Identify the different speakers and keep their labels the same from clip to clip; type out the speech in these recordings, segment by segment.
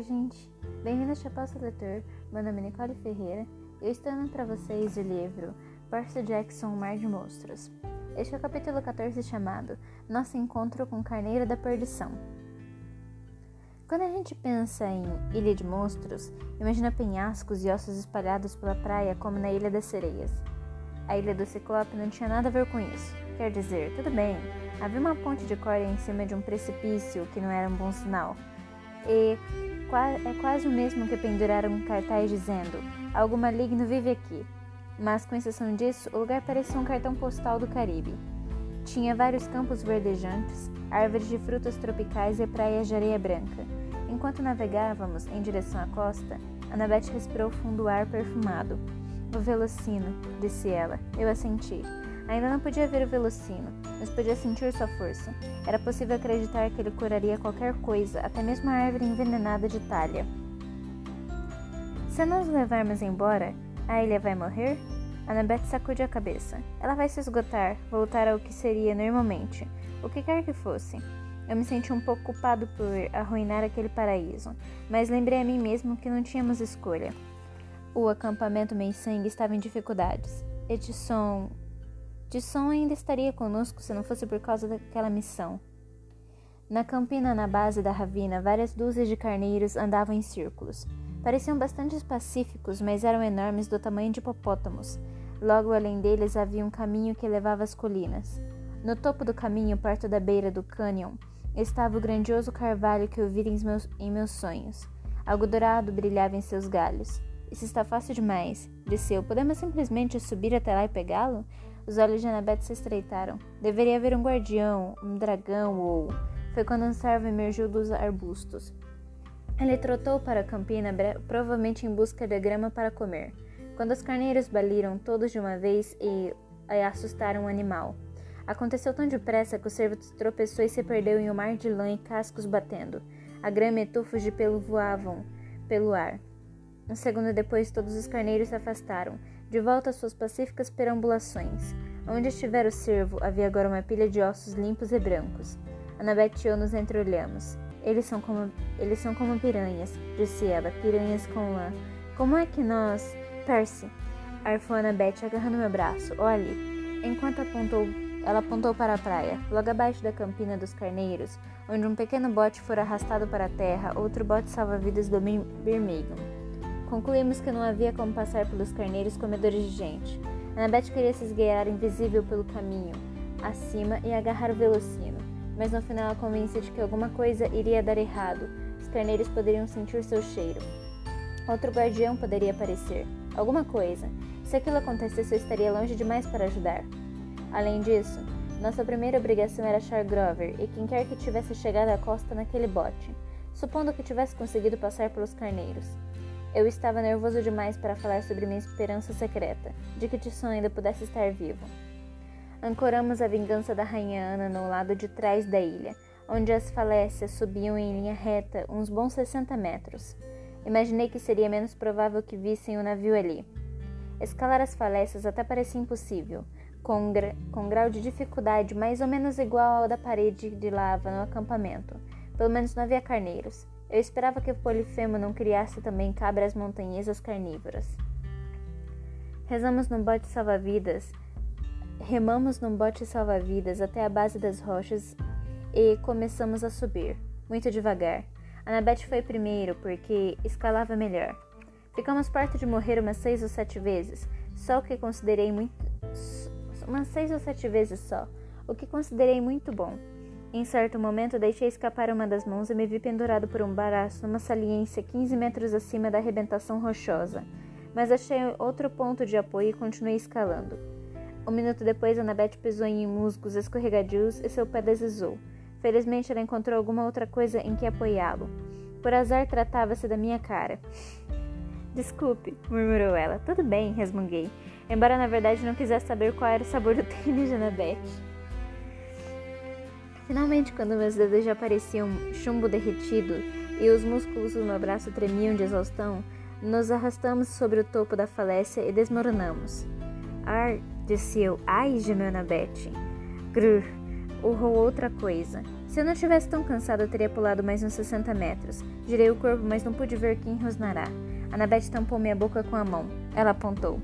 Speaker 1: Oi, gente. Bem-vindo ao Chapéu Leitor. Meu nome é Nicole Ferreira e eu estou dando para vocês o livro Percy Jackson, Mar de Monstros. Este é o capítulo 14 chamado Nosso Encontro com Carneiro da Perdição. Quando a gente pensa em Ilha de Monstros, imagina penhascos e ossos espalhados pela praia como na Ilha das Sereias. A Ilha do Ciclope não tinha nada a ver com isso. Quer dizer, tudo bem, havia uma ponte de corda em cima de um precipício que não era um bom sinal. E é quase o mesmo que pendurar um cartaz dizendo: Algo maligno vive aqui. Mas, com exceção disso, o lugar parecia um cartão postal do Caribe. Tinha vários campos verdejantes, árvores de frutas tropicais e praias de areia branca. Enquanto navegávamos em direção à costa, Annabeth respirou fundo ar perfumado. O velocino, disse ela. Eu assenti. Ainda não podia ver o velocino, mas podia sentir sua força. Era possível acreditar que ele curaria qualquer coisa, até mesmo a árvore envenenada de talha. Se nós o levarmos embora, a ilha vai morrer? Annabeth sacudiu a cabeça. Ela vai se esgotar, voltar ao que seria normalmente, o que quer que fosse. Eu me senti um pouco culpado por arruinar aquele paraíso, mas lembrei a mim mesmo que não tínhamos escolha. O acampamento Meisang estava em dificuldades. Edson. Edson ainda estaria conosco se não fosse por causa daquela missão. Na campina na base da ravina, várias dúzias de carneiros andavam em círculos. Pareciam bastante pacíficos, mas eram enormes do tamanho de hipopótamos. Logo além deles havia um caminho que levava às colinas. No topo do caminho, perto da beira do cânion, estava o grandioso carvalho que eu vi em meus, em meus sonhos. Algo dourado brilhava em seus galhos. Isso está fácil demais, disse eu. Podemos simplesmente subir até lá e pegá-lo? Os olhos de Annabeth se estreitaram. Deveria haver um guardião, um dragão ou. Foi quando um servo emergiu dos arbustos. Ele trotou para a campina, provavelmente em busca de grama para comer. Quando os carneiros baliram todos de uma vez e, e assustaram o animal. Aconteceu tão depressa que o servo tropeçou e se perdeu em um mar de lã e cascos batendo. A grama e tufos de pelo voavam pelo ar. Um segundo depois, todos os carneiros se afastaram, de volta às suas pacíficas perambulações. Onde estivera o cervo, havia agora uma pilha de ossos limpos e brancos. Annabeth e eu nos entreolhamos. Eles são como eles são como piranhas, disse ela, piranhas com lã. Como é que nós. Percy, arfou Annabeth agarrando meu braço. Olhe. Enquanto apontou, ela apontou para a praia, logo abaixo da campina dos carneiros, onde um pequeno bote fora arrastado para a terra, outro bote salva-vidas do Birmingham. Concluímos que não havia como passar pelos carneiros comedores de gente. Annabeth queria se esgueirar invisível pelo caminho, acima, e agarrar o velocino, mas no final convence de que alguma coisa iria dar errado. Os carneiros poderiam sentir seu cheiro. Outro guardião poderia aparecer. Alguma coisa. Se aquilo acontecesse, eu estaria longe demais para ajudar. Além disso, nossa primeira obrigação era achar Grover e quem quer que tivesse chegado à costa naquele bote, supondo que tivesse conseguido passar pelos carneiros. Eu estava nervoso demais para falar sobre minha esperança secreta, de que Tisson ainda pudesse estar vivo. Ancoramos a vingança da Rainha Ana no lado de trás da ilha, onde as falécias subiam em linha reta uns bons 60 metros. Imaginei que seria menos provável que vissem o navio ali. Escalar as falécias até parecia impossível, com gra com grau de dificuldade mais ou menos igual ao da parede de lava no acampamento. Pelo menos não havia carneiros. Eu esperava que o Polifemo não criasse também cabras montanhesas carnívoras. Rezamos no bote salva-vidas, remamos num bote salva-vidas até a base das rochas e começamos a subir, muito devagar. Annabeth foi primeiro porque escalava melhor. Ficamos perto de morrer umas seis ou sete vezes, só o que considerei muito. umas seis ou sete vezes só, o que considerei muito bom. Em certo momento, deixei escapar uma das mãos e me vi pendurado por um baraço numa saliência 15 metros acima da arrebentação rochosa. Mas achei outro ponto de apoio e continuei escalando. Um minuto depois, Annabeth pisou em musgos escorregadios e seu pé deslizou. Felizmente, ela encontrou alguma outra coisa em que apoiá-lo. Por azar, tratava-se da minha cara. Desculpe, murmurou ela. Tudo bem, resmunguei, embora na verdade não quisesse saber qual era o sabor do tênis de Annabeth. Finalmente, quando meus dedos já pareciam chumbo derretido e os músculos do meu braço tremiam de exaustão, nos arrastamos sobre o topo da falécia e desmoronamos. Ar, disse eu. Ai, gemeu Annabeth. Grr, urrou outra coisa. Se eu não tivesse tão cansado, eu teria pulado mais uns 60 metros. Girei o corpo, mas não pude ver quem rosnará. Anabeth tampou minha boca com a mão. Ela apontou.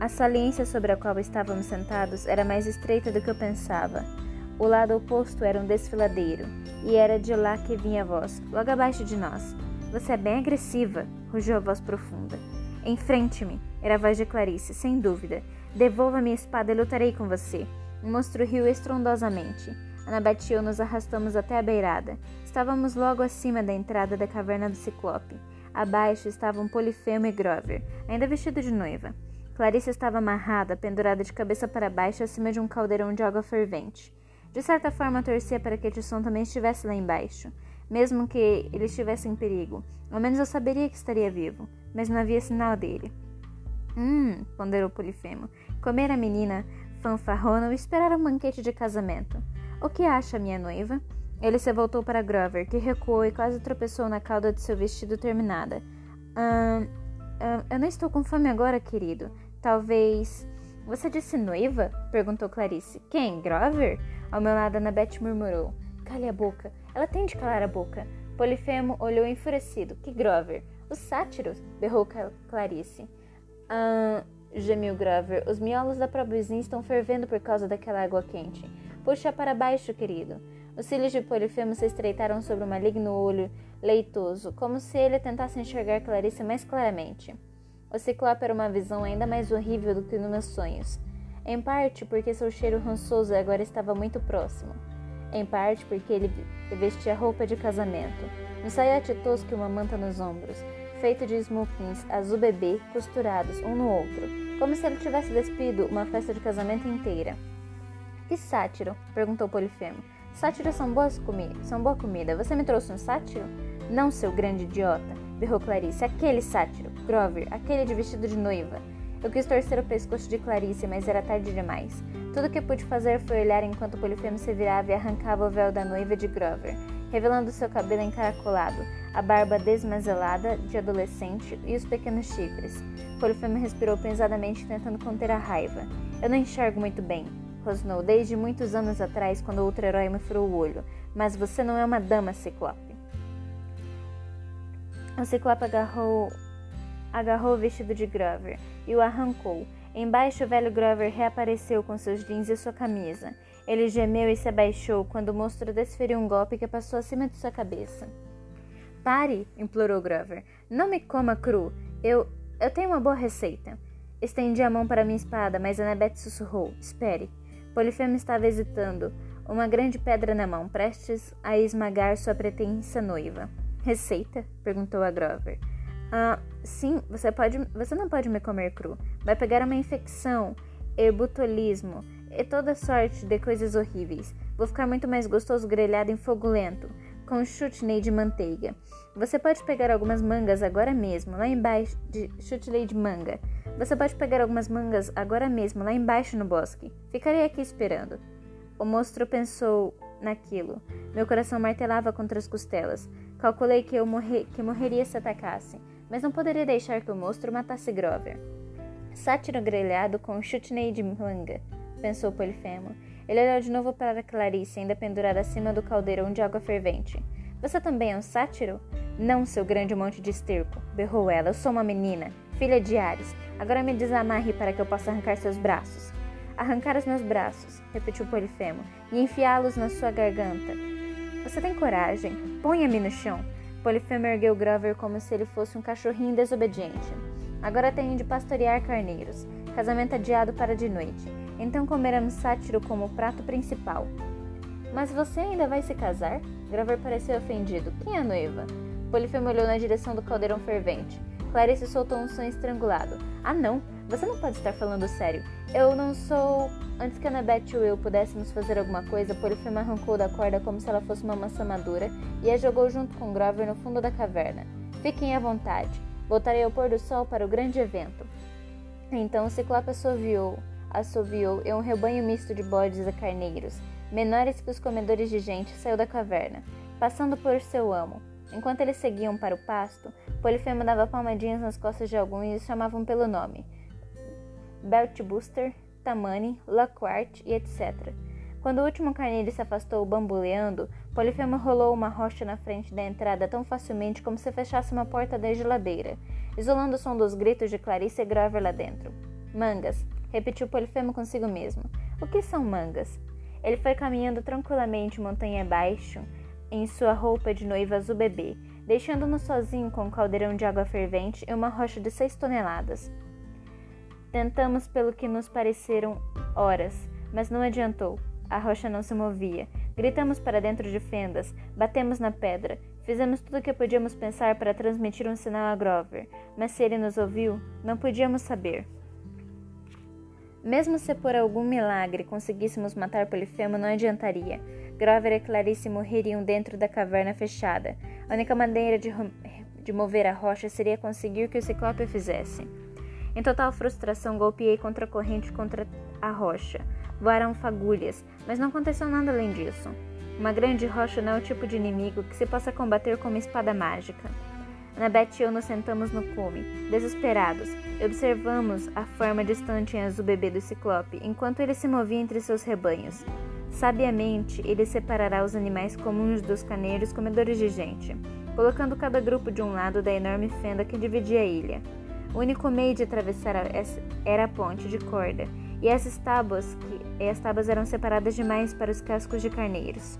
Speaker 1: A saliência sobre a qual estávamos sentados era mais estreita do que eu pensava. O lado oposto era um desfiladeiro, e era de lá que vinha a voz, logo abaixo de nós. Você é bem agressiva, rugiu a voz profunda. Enfrente-me, era a voz de Clarice, sem dúvida. Devolva minha espada e lutarei com você. O monstro riu estrondosamente. Anabete e eu nos arrastamos até a beirada. Estávamos logo acima da entrada da caverna do Ciclope. Abaixo estavam Polifemo e Grover, ainda vestido de noiva. Clarice estava amarrada, pendurada de cabeça para baixo acima de um caldeirão de água fervente. De certa forma, torcia para que Tisson também estivesse lá embaixo, mesmo que ele estivesse em perigo. Ao menos eu saberia que estaria vivo, mas não havia sinal dele. Hum, ponderou Polifemo. Comer a menina fanfarrona ou esperar um banquete de casamento. O que acha, minha noiva? Ele se voltou para Grover, que recuou e quase tropeçou na cauda de seu vestido terminada. Ah, ah, eu não estou com fome agora, querido. Talvez. Você disse noiva? perguntou Clarice. Quem? Grover? Ao meu lado, Annabeth murmurou. Cale a boca. Ela tem de calar a boca. Polifemo olhou enfurecido. Que Grover? Os sátiros? berrou Clarice. Ah, gemiu Grover. Os miolos da probizinha estão fervendo por causa daquela água quente. Puxa para baixo, querido. Os cílios de Polifemo se estreitaram sobre o maligno olho leitoso, como se ele tentasse enxergar Clarice mais claramente. O ciclope era uma visão ainda mais horrível do que nos meus sonhos. Em parte porque seu cheiro rançoso agora estava muito próximo. Em parte porque ele vestia roupa de casamento, um saiote tosco e uma manta nos ombros, feito de smokings azul bebê costurados um no outro, como se ele tivesse despido uma festa de casamento inteira. Que sátiro? perguntou Polifemo. Sátiros são boas comidas, são boa comida. Você me trouxe um sátiro? Não, seu grande idiota berrou Clarice. Aquele sátiro, Grover, aquele de vestido de noiva. Eu quis torcer o pescoço de Clarice, mas era tarde demais. Tudo o que pude fazer foi olhar enquanto Polifemo se virava e arrancava o véu da noiva de Grover, revelando seu cabelo encaracolado, a barba desmazelada de adolescente e os pequenos chifres. Polifemo respirou pesadamente, tentando conter a raiva. Eu não enxergo muito bem, rosnou, desde muitos anos atrás, quando outro herói me furou o olho. Mas você não é uma dama, Ciclope. O ciclope agarrou, agarrou o vestido de Grover e o arrancou. Embaixo, o velho Grover reapareceu com seus jeans e sua camisa. Ele gemeu e se abaixou quando o monstro desferiu um golpe que passou acima de sua cabeça. Pare, implorou Grover. Não me coma cru. Eu. Eu tenho uma boa receita. Estendi a mão para minha espada, mas Annabeth sussurrou: Espere. Polifemo estava hesitando, uma grande pedra na mão, prestes a esmagar sua pretensa noiva. Receita? perguntou a Grover. Ah, sim, você pode. Você não pode me comer cru. Vai pegar uma infecção, herbutolismo e toda sorte de coisas horríveis. Vou ficar muito mais gostoso grelhado em fogo lento, com chutney de manteiga. Você pode pegar algumas mangas agora mesmo, lá embaixo de chutney de manga. Você pode pegar algumas mangas agora mesmo, lá embaixo no bosque. Ficarei aqui esperando. O monstro pensou naquilo. Meu coração martelava contra as costelas. Calculei que eu morrer, que morreria se atacasse, mas não poderia deixar que o monstro matasse Grover. Sátiro grelhado com chutney de manga, pensou Polifemo. Ele olhou de novo para Clarice, ainda pendurada acima do caldeirão de água fervente. Você também é um sátiro? Não, seu grande monte de esterco, berrou ela. Eu sou uma menina, filha de Ares. Agora me desamarre para que eu possa arrancar seus braços. Arrancar os meus braços, repetiu Polifemo, e enfiá-los na sua garganta. Você tem coragem? Ponha-me no chão. Polifemo ergueu Grover como se ele fosse um cachorrinho desobediente. Agora tenho de pastorear carneiros. Casamento adiado para de noite. Então comeremos sátiro como prato principal. Mas você ainda vai se casar? Grover pareceu ofendido. Quem é a noiva? Polifemo olhou na direção do caldeirão fervente. Clarice soltou um som estrangulado. Ah, não! Você não pode estar falando sério. Eu não sou. Antes que Annabeth e eu pudéssemos fazer alguma coisa, Polifemo arrancou da corda como se ela fosse uma maçã madura e a jogou junto com Grover no fundo da caverna. Fiquem à vontade. Voltarei ao pôr do sol para o grande evento. Então o Ciclope assoviou, assoviou e um rebanho misto de bodes e carneiros, menores que os comedores de gente, saiu da caverna, passando por seu amo. Enquanto eles seguiam para o pasto, Polifemo dava palmadinhas nas costas de alguns e os chamavam pelo nome. Belt Booster, Tamani, Lockhart e etc. Quando o último carneiro se afastou bamboleando, Polifemo rolou uma rocha na frente da entrada tão facilmente como se fechasse uma porta da geladeira, isolando o som dos gritos de Clarice e Grover lá dentro. Mangas, repetiu Polifemo consigo mesmo. O que são mangas? Ele foi caminhando tranquilamente montanha abaixo em sua roupa de noiva azul bebê, deixando-nos sozinho com um caldeirão de água fervente e uma rocha de seis toneladas. Tentamos pelo que nos pareceram horas, mas não adiantou. A rocha não se movia. Gritamos para dentro de fendas, batemos na pedra, fizemos tudo o que podíamos pensar para transmitir um sinal a Grover, mas se ele nos ouviu, não podíamos saber. Mesmo se por algum milagre conseguíssemos matar Polifemo, não adiantaria. Grover e Clarice morreriam dentro da caverna fechada. A única maneira de, de mover a rocha seria conseguir que o Ciclope fizesse. Em total frustração, golpeei contra a corrente contra a rocha. Voaram fagulhas, mas não aconteceu nada além disso. Uma grande rocha não é o tipo de inimigo que se possa combater com uma espada mágica. Annabeth e eu nos sentamos no cume, desesperados, e observamos a forma distante em azul bebê do ciclope, enquanto ele se movia entre seus rebanhos. Sabiamente, ele separará os animais comuns dos caneiros comedores de gente, colocando cada grupo de um lado da enorme fenda que dividia a ilha. O único meio de atravessar era a ponte de corda, e essas tábuas, que, as tábuas eram separadas demais para os cascos de carneiros.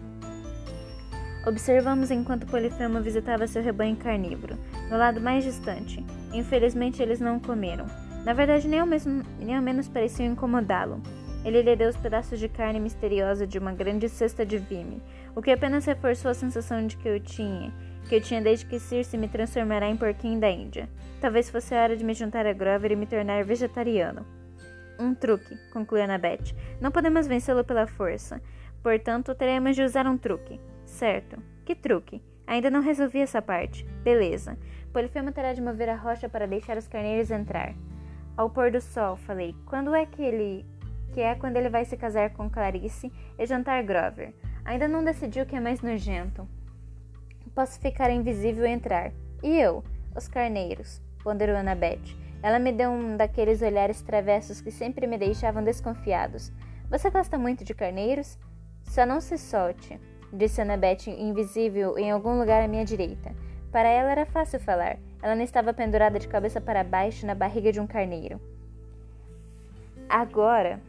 Speaker 1: Observamos enquanto Polifemo visitava seu rebanho carnívoro, no lado mais distante. Infelizmente, eles não comeram. Na verdade, nem ao, mesmo, nem ao menos pareciam incomodá-lo. Ele lhe deu os pedaços de carne misteriosa de uma grande cesta de vime, o que apenas reforçou a sensação de que eu tinha, que eu tinha desde que Circe me transformará em porquinho da Índia. Talvez fosse a hora de me juntar a Grover e me tornar vegetariano. Um truque, concluiu Annabeth. Não podemos vencê-lo pela força. Portanto, teremos de usar um truque. Certo. Que truque? Ainda não resolvi essa parte. Beleza. Polifemo terá de mover a rocha para deixar os carneiros entrar. Ao pôr do sol, falei. Quando é que ele. Que é quando ele vai se casar com Clarice e jantar Grover. Ainda não decidiu o que é mais nojento. Posso ficar invisível e entrar. E eu? Os carneiros, ponderou Annabeth. Ela me deu um daqueles olhares travessos que sempre me deixavam desconfiados. Você gosta muito de carneiros? Só não se solte, disse Annabeth, invisível em algum lugar à minha direita. Para ela era fácil falar. Ela não estava pendurada de cabeça para baixo na barriga de um carneiro. Agora,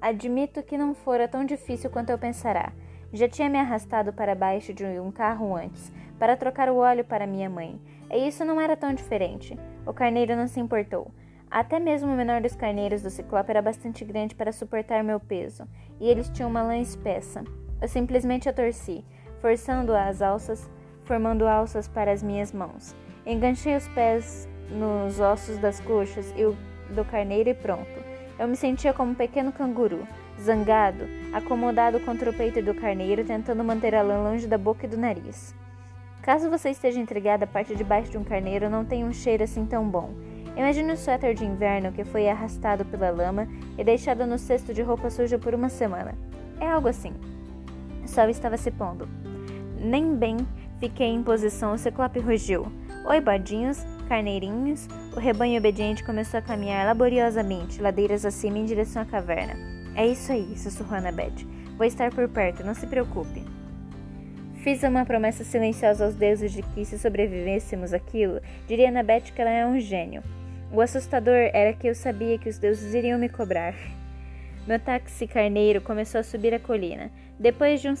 Speaker 1: admito que não fora tão difícil quanto eu pensará. Já tinha me arrastado para baixo de um carro antes, para trocar o óleo para minha mãe. E isso não era tão diferente. O carneiro não se importou. Até mesmo o menor dos carneiros do ciclope era bastante grande para suportar meu peso, e eles tinham uma lã espessa. Eu simplesmente a torci, forçando as alças, formando alças para as minhas mãos. Enganchei os pés nos ossos das coxas e do carneiro e pronto. Eu me sentia como um pequeno canguru, zangado, acomodado contra o peito do carneiro, tentando manter a lã longe da boca e do nariz. Caso você esteja intrigada, a parte de baixo de um carneiro não tem um cheiro assim tão bom. Imagine um suéter de inverno que foi arrastado pela lama e deixado no cesto de roupa suja por uma semana. É algo assim. O sol estava se pondo. Nem bem fiquei em posição, o ciclope rugiu. Oi, bodinhos, carneirinhos. O rebanho obediente começou a caminhar laboriosamente, ladeiras acima em direção à caverna. É isso aí, sussurrou Annabeth. Vou estar por perto, não se preocupe. Fiz uma promessa silenciosa aos deuses de que, se sobrevivêssemos aquilo, diria Annabeth que ela é um gênio. O assustador era que eu sabia que os deuses iriam me cobrar. Meu táxi carneiro começou a subir a colina. Depois de, um.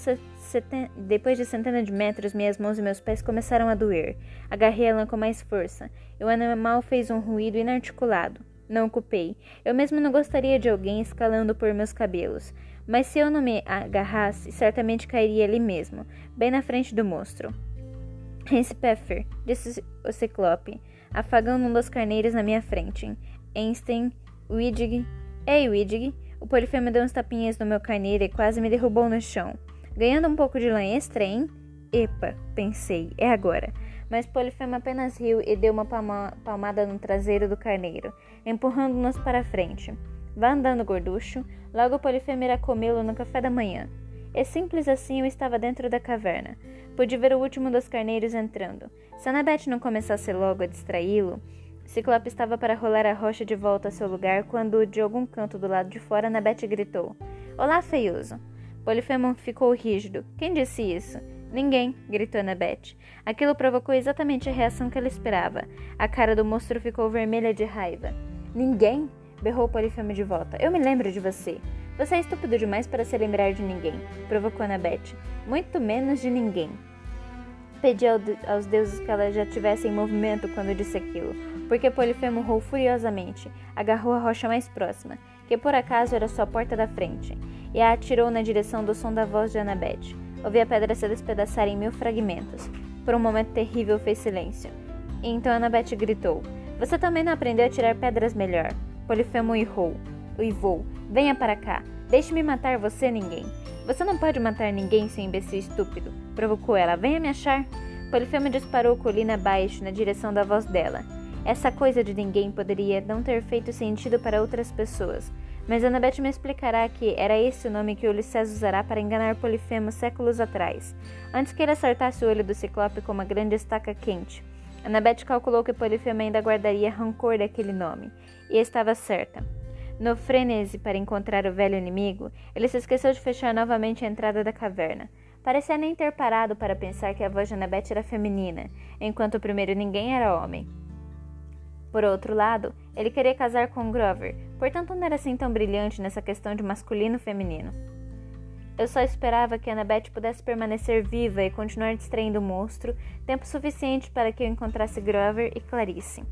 Speaker 1: Depois de centenas de metros, minhas mãos e meus pés começaram a doer. Agarrei a lã com mais força, e o animal fez um ruído inarticulado. Não ocupei. Eu mesmo não gostaria de alguém escalando por meus cabelos. Mas se eu não me agarrasse, certamente cairia ali mesmo, bem na frente do monstro. Hans Pfeffer, disse o ciclope, afagando um dos carneiros na minha frente. Einstein, Widdig. Ei, Widdig! O polifemo deu uns tapinhas no meu carneiro e quase me derrubou no chão. Ganhando um pouco de lã extra, hein? Epa, pensei, é agora. Mas Polifemo apenas riu e deu uma palmada no traseiro do carneiro, empurrando-nos para frente. Vá andando, gorducho. Logo Polifemo irá comê-lo no café da manhã. E simples assim eu estava dentro da caverna. Pude ver o último dos carneiros entrando. Se Annabeth não começasse logo a distraí-lo, Ciclope estava para rolar a rocha de volta a seu lugar quando, de algum canto do lado de fora, Annabeth gritou: Olá, feioso! Polifemo ficou rígido. Quem disse isso? Ninguém, gritou Annabeth. Aquilo provocou exatamente a reação que ela esperava. A cara do monstro ficou vermelha de raiva. Ninguém? berrou Polifemo de volta. Eu me lembro de você. Você é estúpido demais para se lembrar de ninguém, provocou Annabeth. Muito menos de ninguém. Pedi aos deuses que ela já tivesse em movimento quando disse aquilo, porque Polifemo rou furiosamente, agarrou a rocha mais próxima, que por acaso era sua porta da frente, e a atirou na direção do som da voz de Annabeth. Ouvi a pedra se despedaçar em mil fragmentos. Por um momento terrível fez silêncio. E então Annabeth gritou: Você também não aprendeu a tirar pedras melhor. Polifemo uivou. Uivou. Venha para cá. Deixe-me matar você, ninguém. Você não pode matar ninguém, seu imbecil estúpido. Provocou ela. Venha me achar. Polifemo disparou colina abaixo na direção da voz dela. Essa coisa de ninguém poderia não ter feito sentido para outras pessoas, mas Annabeth me explicará que era esse o nome que Ulisses usará para enganar Polifemo séculos atrás, antes que ele acertasse o olho do Ciclope com uma grande estaca quente. Annabeth calculou que Polifemo ainda guardaria rancor daquele nome, e estava certa. No frenesi para encontrar o velho inimigo, ele se esqueceu de fechar novamente a entrada da caverna. Parecia nem ter parado para pensar que a voz de Annabeth era feminina, enquanto o primeiro ninguém era homem. Por outro lado, ele queria casar com Grover, portanto não era assim tão brilhante nessa questão de masculino e feminino. Eu só esperava que Annabeth pudesse permanecer viva e continuar distraindo o monstro, tempo suficiente para que eu encontrasse Grover e Clarice.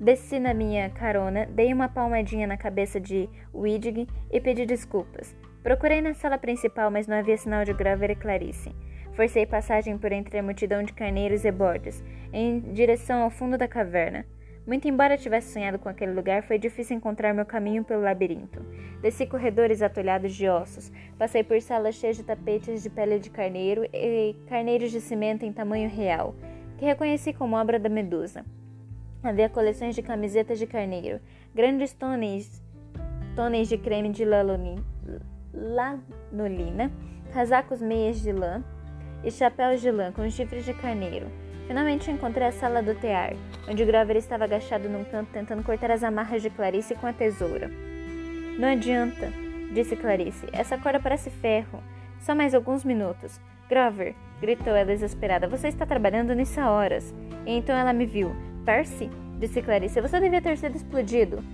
Speaker 1: Desci na minha carona, dei uma palmadinha na cabeça de Widg e pedi desculpas. Procurei na sala principal, mas não havia sinal de Grover e Clarice. Forcei passagem por entre a multidão de carneiros e bordes, em direção ao fundo da caverna. Muito embora tivesse sonhado com aquele lugar, foi difícil encontrar meu caminho pelo labirinto. Desci corredores atolhados de ossos, passei por salas cheias de tapetes de pele de carneiro e carneiros de cimento em tamanho real, que reconheci como obra da Medusa. Havia coleções de camisetas de carneiro, grandes tonéis, tonéis de creme de lanolina, casacos meias de lã, e chapéus de lã com chifres de carneiro. Finalmente encontrei a sala do tear, onde Grover estava agachado num canto tentando cortar as amarras de Clarice com a tesoura. Não adianta, disse Clarice. Essa corda parece ferro. Só mais alguns minutos. Grover, gritou ela desesperada. Você está trabalhando nisso há horas. E então ela me viu. Percy, disse Clarice. Você devia ter sido explodido.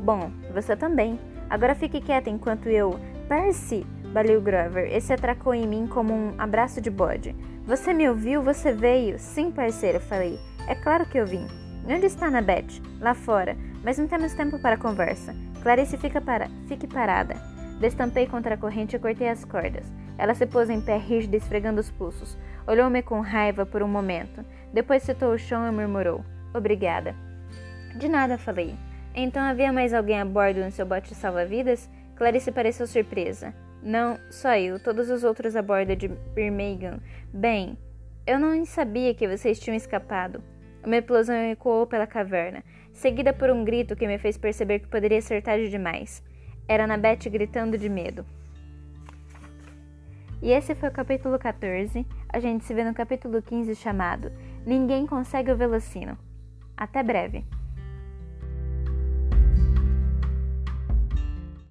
Speaker 1: Bom, você também. Agora fique quieta enquanto eu. Percy! Baliu Grover. Esse atracou em mim como um abraço de bode. Você me ouviu? Você veio? Sim, parceiro, falei. É claro que eu vim. Onde está Annabeth? Lá fora. Mas não temos tempo para conversa. Clarice, fica para... fique parada. Destampei contra a corrente e cortei as cordas. Ela se pôs em pé rígida, esfregando os pulsos. Olhou-me com raiva por um momento. Depois citou o chão e murmurou: Obrigada. De nada, falei. Então havia mais alguém a bordo no seu bote salva-vidas? Clarice pareceu surpresa. Não, só eu, todos os outros a bordo de Birmingham. Bem, eu não sabia que vocês tinham escapado. Uma explosão ecoou pela caverna, seguida por um grito que me fez perceber que poderia ser tarde demais. Era Annabeth gritando de medo. E esse foi o capítulo 14. A gente se vê no capítulo 15 chamado Ninguém Consegue o Velocino. Até breve!